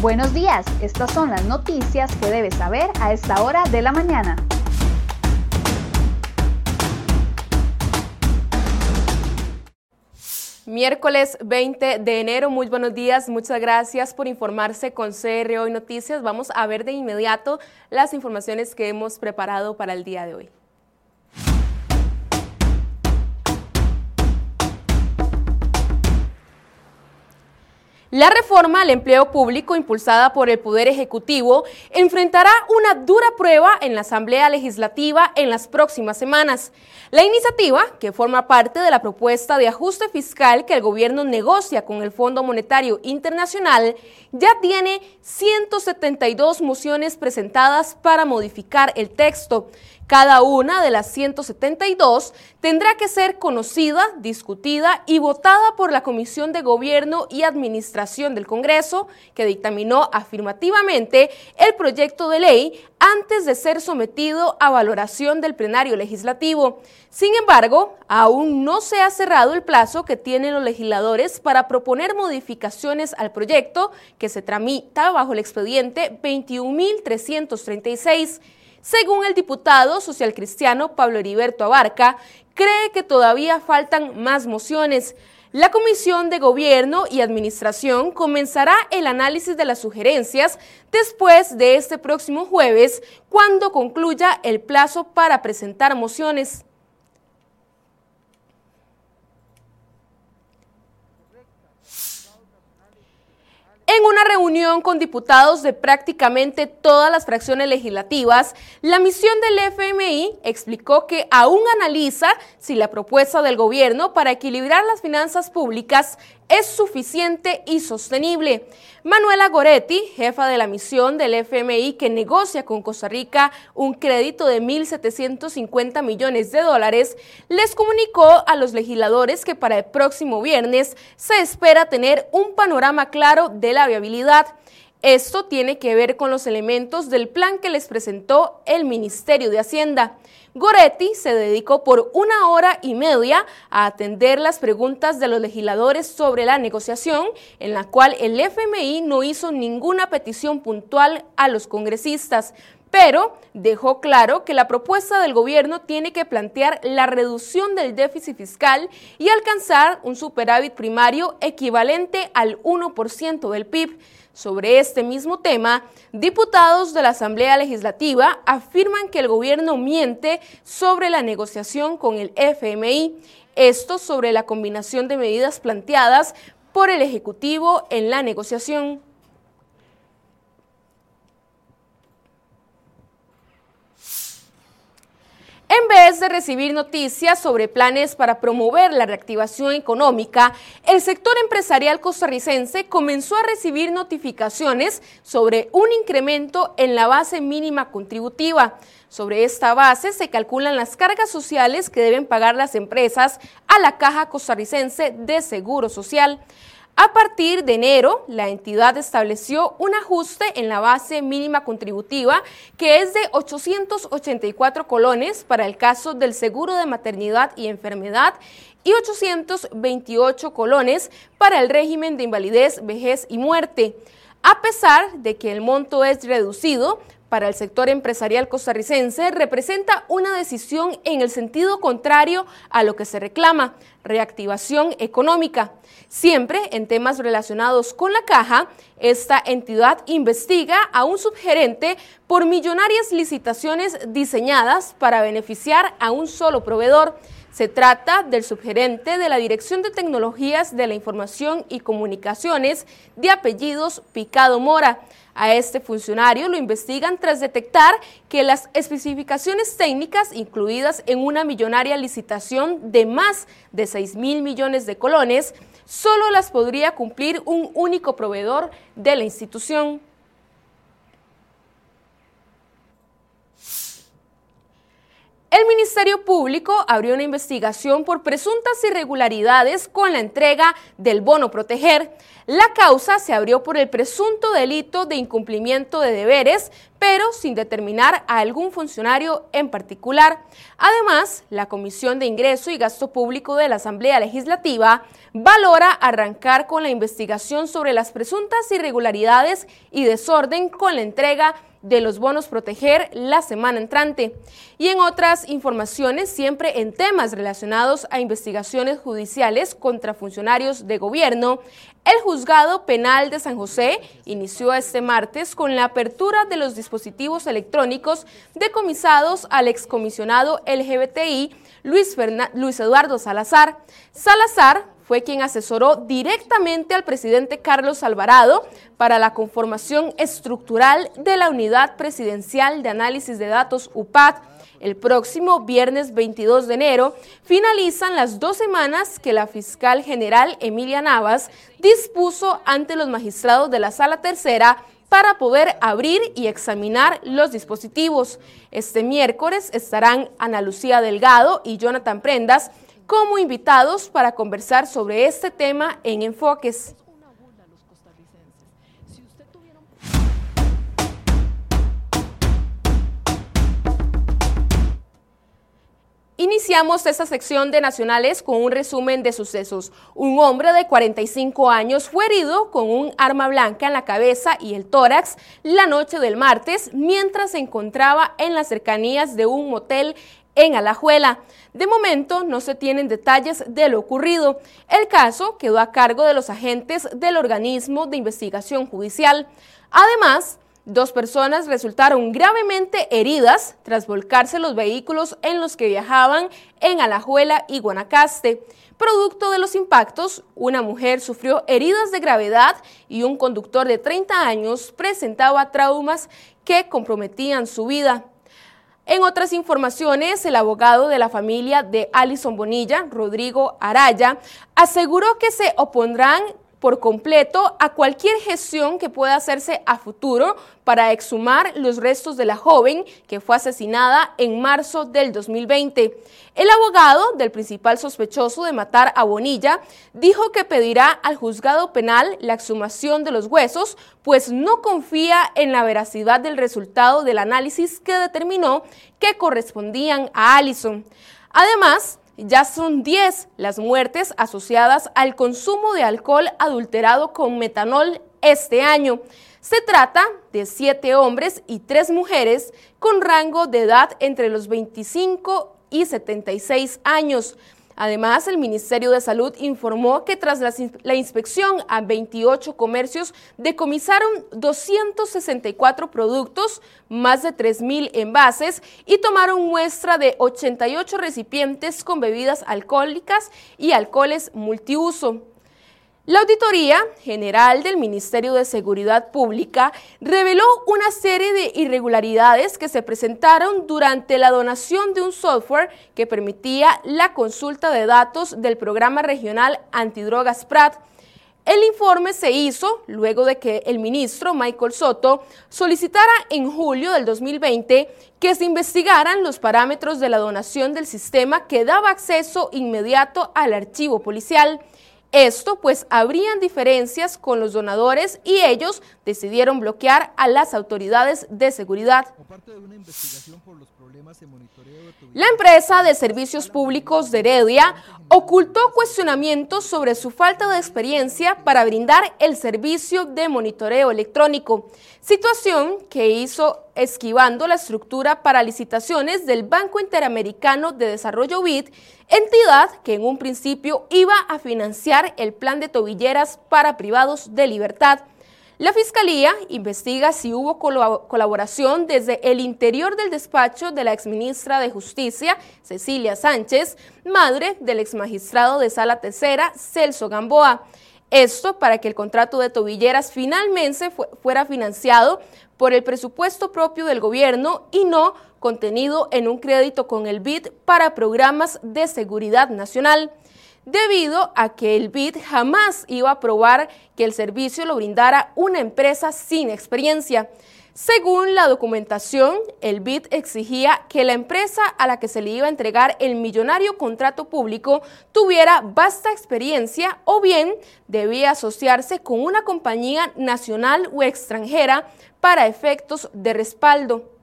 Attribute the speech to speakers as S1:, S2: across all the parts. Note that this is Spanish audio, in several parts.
S1: Buenos días, estas son las noticias que debes saber a esta hora de la mañana.
S2: Miércoles 20 de enero, muy buenos días, muchas gracias por informarse con CR Hoy Noticias. Vamos a ver de inmediato las informaciones que hemos preparado para el día de hoy. La reforma al empleo público impulsada por el Poder Ejecutivo enfrentará una dura prueba en la Asamblea Legislativa en las próximas semanas. La iniciativa, que forma parte de la propuesta de ajuste fiscal que el gobierno negocia con el Fondo Monetario Internacional, ya tiene 172 mociones presentadas para modificar el texto. Cada una de las 172 tendrá que ser conocida, discutida y votada por la Comisión de Gobierno y Administración del Congreso, que dictaminó afirmativamente el proyecto de ley antes de ser sometido a valoración del plenario legislativo. Sin embargo, aún no se ha cerrado el plazo que tienen los legisladores para proponer modificaciones al proyecto que se tramita bajo el expediente 21.336. Según el diputado socialcristiano Pablo Heriberto Abarca, cree que todavía faltan más mociones. La Comisión de Gobierno y Administración comenzará el análisis de las sugerencias después de este próximo jueves, cuando concluya el plazo para presentar mociones. En una reunión con diputados de prácticamente todas las fracciones legislativas, la misión del FMI explicó que aún analiza si la propuesta del gobierno para equilibrar las finanzas públicas es suficiente y sostenible. Manuela Goretti, jefa de la misión del FMI que negocia con Costa Rica un crédito de 1.750 millones de dólares, les comunicó a los legisladores que para el próximo viernes se espera tener un panorama claro de la viabilidad. Esto tiene que ver con los elementos del plan que les presentó el Ministerio de Hacienda. Goretti se dedicó por una hora y media a atender las preguntas de los legisladores sobre la negociación, en la cual el FMI no hizo ninguna petición puntual a los congresistas, pero dejó claro que la propuesta del gobierno tiene que plantear la reducción del déficit fiscal y alcanzar un superávit primario equivalente al 1% del PIB. Sobre este mismo tema, diputados de la Asamblea Legislativa afirman que el gobierno miente sobre la negociación con el FMI, esto sobre la combinación de medidas planteadas por el Ejecutivo en la negociación. En vez de recibir noticias sobre planes para promover la reactivación económica, el sector empresarial costarricense comenzó a recibir notificaciones sobre un incremento en la base mínima contributiva. Sobre esta base se calculan las cargas sociales que deben pagar las empresas a la Caja Costarricense de Seguro Social. A partir de enero, la entidad estableció un ajuste en la base mínima contributiva que es de 884 colones para el caso del seguro de maternidad y enfermedad y 828 colones para el régimen de invalidez, vejez y muerte. A pesar de que el monto es reducido, para el sector empresarial costarricense representa una decisión en el sentido contrario a lo que se reclama, reactivación económica. Siempre en temas relacionados con la caja, esta entidad investiga a un subgerente por millonarias licitaciones diseñadas para beneficiar a un solo proveedor. Se trata del subgerente de la Dirección de Tecnologías de la Información y Comunicaciones de apellidos Picado Mora. A este funcionario lo investigan tras detectar que las especificaciones técnicas incluidas en una millonaria licitación de más de 6 mil millones de colones solo las podría cumplir un único proveedor de la institución. El Ministerio Público abrió una investigación por presuntas irregularidades con la entrega del bono proteger. La causa se abrió por el presunto delito de incumplimiento de deberes pero sin determinar a algún funcionario en particular. Además, la Comisión de Ingreso y Gasto Público de la Asamblea Legislativa valora arrancar con la investigación sobre las presuntas irregularidades y desorden con la entrega de los bonos proteger la semana entrante. Y en otras informaciones, siempre en temas relacionados a investigaciones judiciales contra funcionarios de gobierno, el juzgado penal de San José inició este martes con la apertura de los dispositivos electrónicos decomisados al excomisionado LGBTI Luis, Luis Eduardo Salazar. Salazar fue quien asesoró directamente al presidente Carlos Alvarado para la conformación estructural de la Unidad Presidencial de Análisis de Datos UPAD. El próximo viernes 22 de enero finalizan las dos semanas que la fiscal general Emilia Navas dispuso ante los magistrados de la Sala Tercera para poder abrir y examinar los dispositivos. Este miércoles estarán Ana Lucía Delgado y Jonathan Prendas como invitados para conversar sobre este tema en Enfoques. Iniciamos esta sección de Nacionales con un resumen de sucesos. Un hombre de 45 años fue herido con un arma blanca en la cabeza y el tórax la noche del martes mientras se encontraba en las cercanías de un motel en Alajuela. De momento no se tienen detalles de lo ocurrido. El caso quedó a cargo de los agentes del organismo de investigación judicial. Además, dos personas resultaron gravemente heridas tras volcarse los vehículos en los que viajaban en Alajuela y Guanacaste. Producto de los impactos, una mujer sufrió heridas de gravedad y un conductor de 30 años presentaba traumas que comprometían su vida. En otras informaciones, el abogado de la familia de Alison Bonilla, Rodrigo Araya, aseguró que se opondrán por completo a cualquier gestión que pueda hacerse a futuro para exhumar los restos de la joven que fue asesinada en marzo del 2020. El abogado del principal sospechoso de matar a Bonilla dijo que pedirá al juzgado penal la exhumación de los huesos, pues no confía en la veracidad del resultado del análisis que determinó que correspondían a Allison. Además, ya son 10 las muertes asociadas al consumo de alcohol adulterado con metanol este año. Se trata de 7 hombres y 3 mujeres con rango de edad entre los 25 y 76 años. Además, el Ministerio de Salud informó que tras la, inspección a 28 comercios decomisaron 264 productos, más de 3.000 envases y tomaron muestra de 88 recipientes con bebidas alcohólicas y alcoholes multiuso. La Auditoría General del Ministerio de Seguridad Pública reveló una serie de irregularidades que se presentaron durante la donación de un software que permitía la consulta de datos del programa regional antidrogas PRAT. El informe se hizo luego de que el ministro Michael Soto solicitara en julio del 2020 que se investigaran los parámetros de la donación del sistema que daba acceso inmediato al archivo policial. Esto pues habrían diferencias con los donadores y ellos decidieron bloquear a las autoridades de seguridad. La empresa de servicios públicos de Heredia ocultó cuestionamientos sobre su falta de experiencia para brindar el servicio de monitoreo electrónico, situación que hizo esquivando la estructura para licitaciones del Banco Interamericano de Desarrollo BID, entidad que en un principio iba a financiar el plan de tobilleras para privados de libertad. La Fiscalía investiga si hubo colaboración desde el interior del despacho de la exministra de Justicia, Cecilia Sánchez, madre del exmagistrado de Sala Tercera, Celso Gamboa. Esto para que el contrato de tobilleras finalmente fuera financiado por el presupuesto propio del gobierno y no contenido en un crédito con el BID para programas de seguridad nacional debido a que el BID jamás iba a probar que el servicio lo brindara una empresa sin experiencia. Según la documentación, el BID exigía que la empresa a la que se le iba a entregar el millonario contrato público tuviera vasta experiencia o bien debía asociarse con una compañía nacional o extranjera para efectos de respaldo.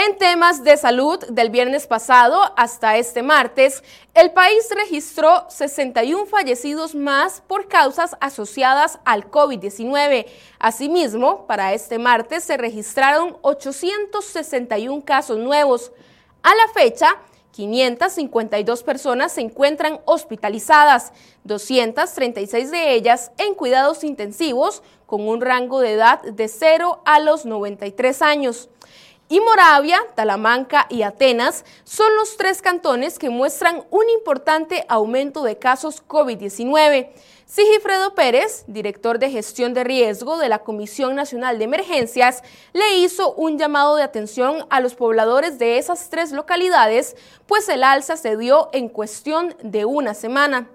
S2: En temas de salud, del viernes pasado hasta este martes, el país registró 61 fallecidos más por causas asociadas al COVID-19. Asimismo, para este martes se registraron 861 casos nuevos. A la fecha, 552 personas se encuentran hospitalizadas, 236 de ellas en cuidados intensivos con un rango de edad de 0 a los 93 años. Y Moravia, Talamanca y Atenas son los tres cantones que muestran un importante aumento de casos COVID-19. Sigifredo Pérez, director de gestión de riesgo de la Comisión Nacional de Emergencias, le hizo un llamado de atención a los pobladores de esas tres localidades, pues el alza se dio en cuestión de una semana.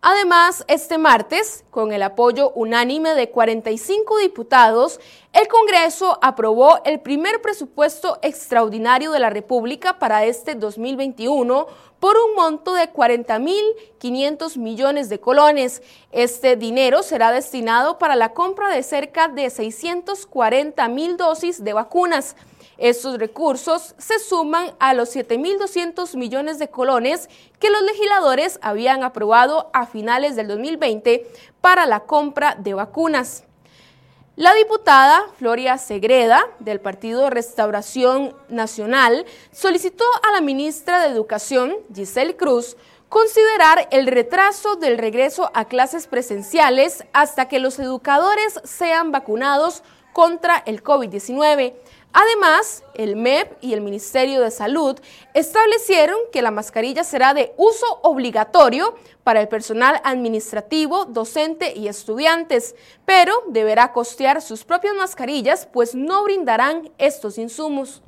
S2: Además, este martes, con el apoyo unánime de 45 diputados, el Congreso aprobó el primer presupuesto extraordinario de la República para este 2021 por un monto de 40.500 millones de colones. Este dinero será destinado para la compra de cerca de 640 mil dosis de vacunas. Estos recursos se suman a los 7.200 millones de colones que los legisladores habían aprobado a finales del 2020 para la compra de vacunas. La diputada Floria Segreda, del Partido Restauración Nacional, solicitó a la ministra de Educación, Giselle Cruz, considerar el retraso del regreso a clases presenciales hasta que los educadores sean vacunados contra el COVID-19. Además, el MEP y el Ministerio de Salud establecieron que la mascarilla será de uso obligatorio para el personal administrativo, docente y estudiantes, pero deberá costear sus propias mascarillas, pues no brindarán estos insumos.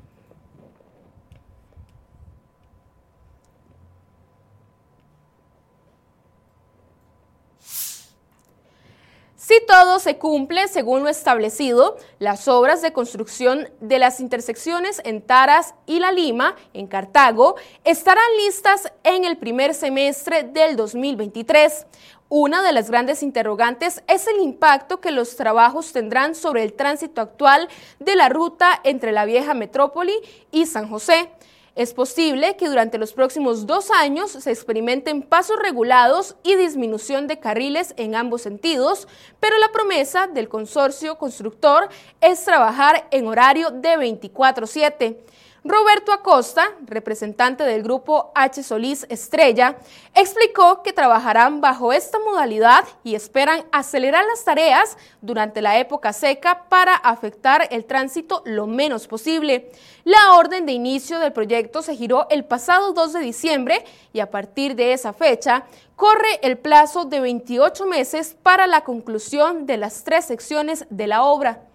S2: Si todo se cumple según lo establecido, las obras de construcción de las intersecciones en Taras y La Lima, en Cartago, estarán listas en el primer semestre del 2023. Una de las grandes interrogantes es el impacto que los trabajos tendrán sobre el tránsito actual de la ruta entre la vieja metrópoli y San José. Es posible que durante los próximos dos años se experimenten pasos regulados y disminución de carriles en ambos sentidos, pero la promesa del consorcio constructor es trabajar en horario de 24/7. Roberto Acosta, representante del grupo H. Solís Estrella, explicó que trabajarán bajo esta modalidad y esperan acelerar las tareas durante la época seca para afectar el tránsito lo menos posible. La orden de inicio del proyecto se giró el pasado 2 de diciembre y a partir de esa fecha corre el plazo de 28 meses para la conclusión de las tres secciones de la obra.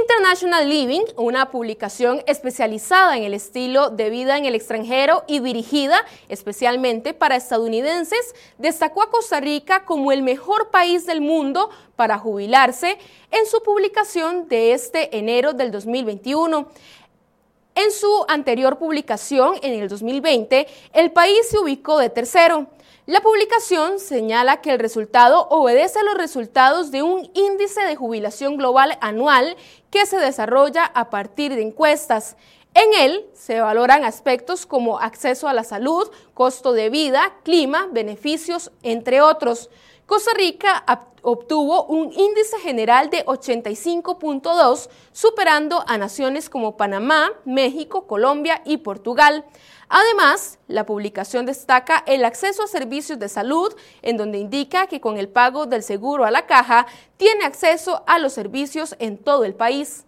S2: International Living, una publicación especializada en el estilo de vida en el extranjero y dirigida especialmente para estadounidenses, destacó a Costa Rica como el mejor país del mundo para jubilarse en su publicación de este enero del 2021. En su anterior publicación, en el 2020, el país se ubicó de tercero. La publicación señala que el resultado obedece a los resultados de un índice de jubilación global anual que se desarrolla a partir de encuestas. En él se valoran aspectos como acceso a la salud, costo de vida, clima, beneficios, entre otros. Costa Rica obtuvo un índice general de 85.2, superando a naciones como Panamá, México, Colombia y Portugal. Además, la publicación destaca el acceso a servicios de salud, en donde indica que con el pago del seguro a la caja tiene acceso a los servicios en todo el país.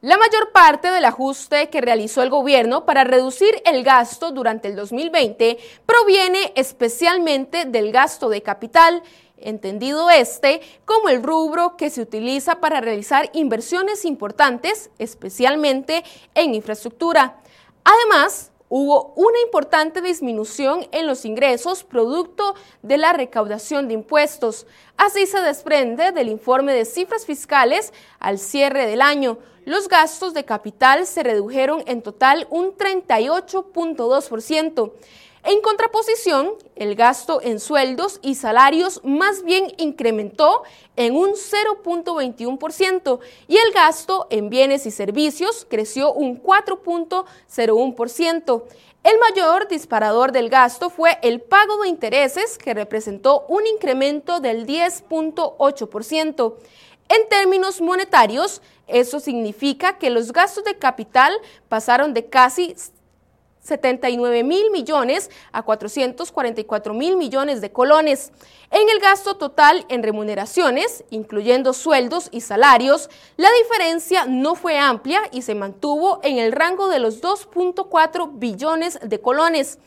S2: La mayor parte del ajuste que realizó el gobierno para reducir el gasto durante el 2020 proviene especialmente del gasto de capital, entendido este como el rubro que se utiliza para realizar inversiones importantes, especialmente en infraestructura. Además, hubo una importante disminución en los ingresos producto de la recaudación de impuestos. Así se desprende del informe de cifras fiscales al cierre del año. Los gastos de capital se redujeron en total un 38.2%. En contraposición, el gasto en sueldos y salarios más bien incrementó en un 0.21% y el gasto en bienes y servicios creció un 4.01%. El mayor disparador del gasto fue el pago de intereses, que representó un incremento del 10.8%. En términos monetarios, eso significa que los gastos de capital pasaron de casi 79 mil millones a 444 mil millones de colones. En el gasto total en remuneraciones, incluyendo sueldos y salarios, la diferencia no fue amplia y se mantuvo en el rango de los 2.4 billones de colones.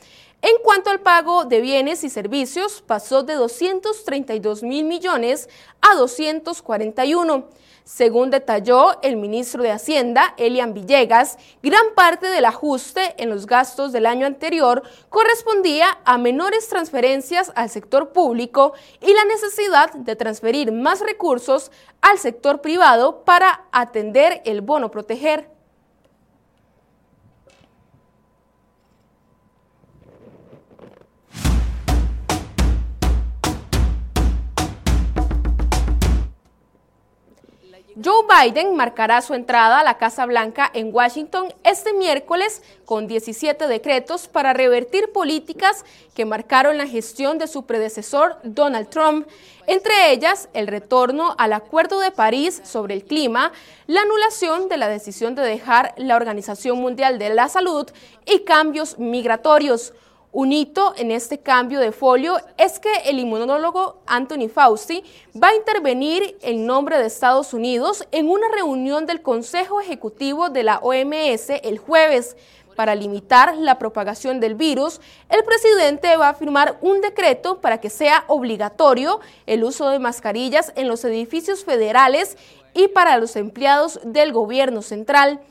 S2: En cuanto al pago de bienes y servicios, pasó de 232 mil millones a 241. Según detalló el ministro de Hacienda, Elian Villegas, gran parte del ajuste en los gastos del año anterior correspondía a menores transferencias al sector público y la necesidad de transferir más recursos al sector privado para atender el bono proteger. Joe Biden marcará su entrada a la Casa Blanca en Washington este miércoles con 17 decretos para revertir políticas que marcaron la gestión de su predecesor Donald Trump, entre ellas el retorno al Acuerdo de París sobre el clima, la anulación de la decisión de dejar la Organización Mundial de la Salud y cambios migratorios. Un hito en este cambio de folio es que el inmunólogo Anthony Fauci va a intervenir en nombre de Estados Unidos en una reunión del Consejo Ejecutivo de la OMS el jueves. Para limitar la propagación del virus, el presidente va a firmar un decreto para que sea obligatorio el uso de mascarillas en los edificios federales y para los empleados del gobierno central.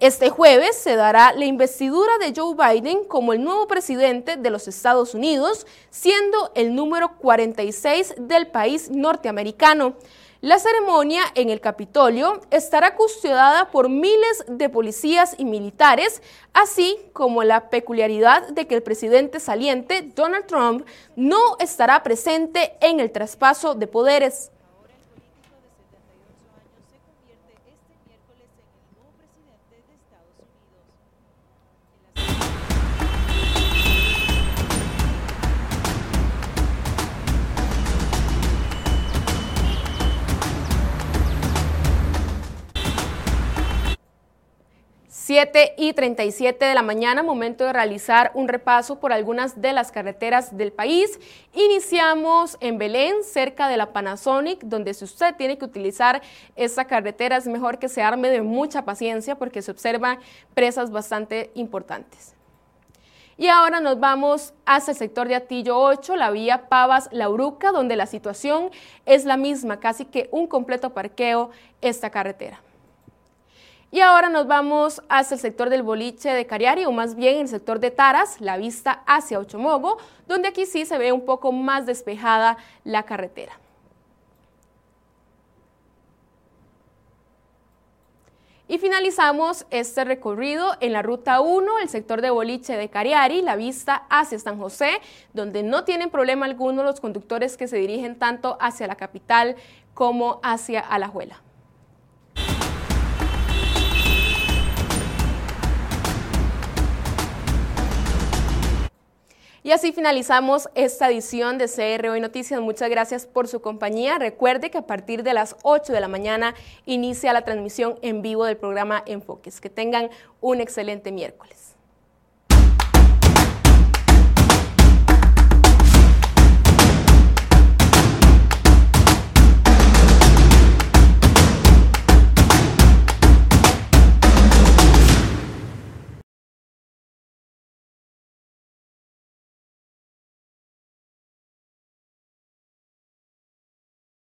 S2: Este jueves se dará la investidura de Joe Biden como el nuevo presidente de los Estados Unidos, siendo el número 46 del país norteamericano. La ceremonia en el Capitolio estará custodiada por miles de policías y militares, así como la peculiaridad de que el presidente saliente, Donald Trump, no estará presente en el traspaso de poderes. 7 y 37 de la mañana, momento de realizar un repaso por algunas de las carreteras del país. Iniciamos en Belén, cerca de la Panasonic, donde si usted tiene que utilizar esta carretera es mejor que se arme de mucha paciencia porque se observan presas bastante importantes. Y ahora nos vamos hacia el sector de Atillo 8, la vía Pavas-Lauruca, donde la situación es la misma, casi que un completo parqueo esta carretera. Y ahora nos vamos hacia el sector del boliche de Cariari, o más bien el sector de Taras, la vista hacia Ochomogo, donde aquí sí se ve un poco más despejada la carretera. Y finalizamos este recorrido en la ruta 1, el sector de boliche de Cariari, la vista hacia San José, donde no tienen problema alguno los conductores que se dirigen tanto hacia la capital como hacia Alajuela. Y así finalizamos esta edición de CR Hoy Noticias. Muchas gracias por su compañía. Recuerde que a partir de las 8 de la mañana inicia la transmisión en vivo del programa Enfoques. Que tengan un excelente miércoles.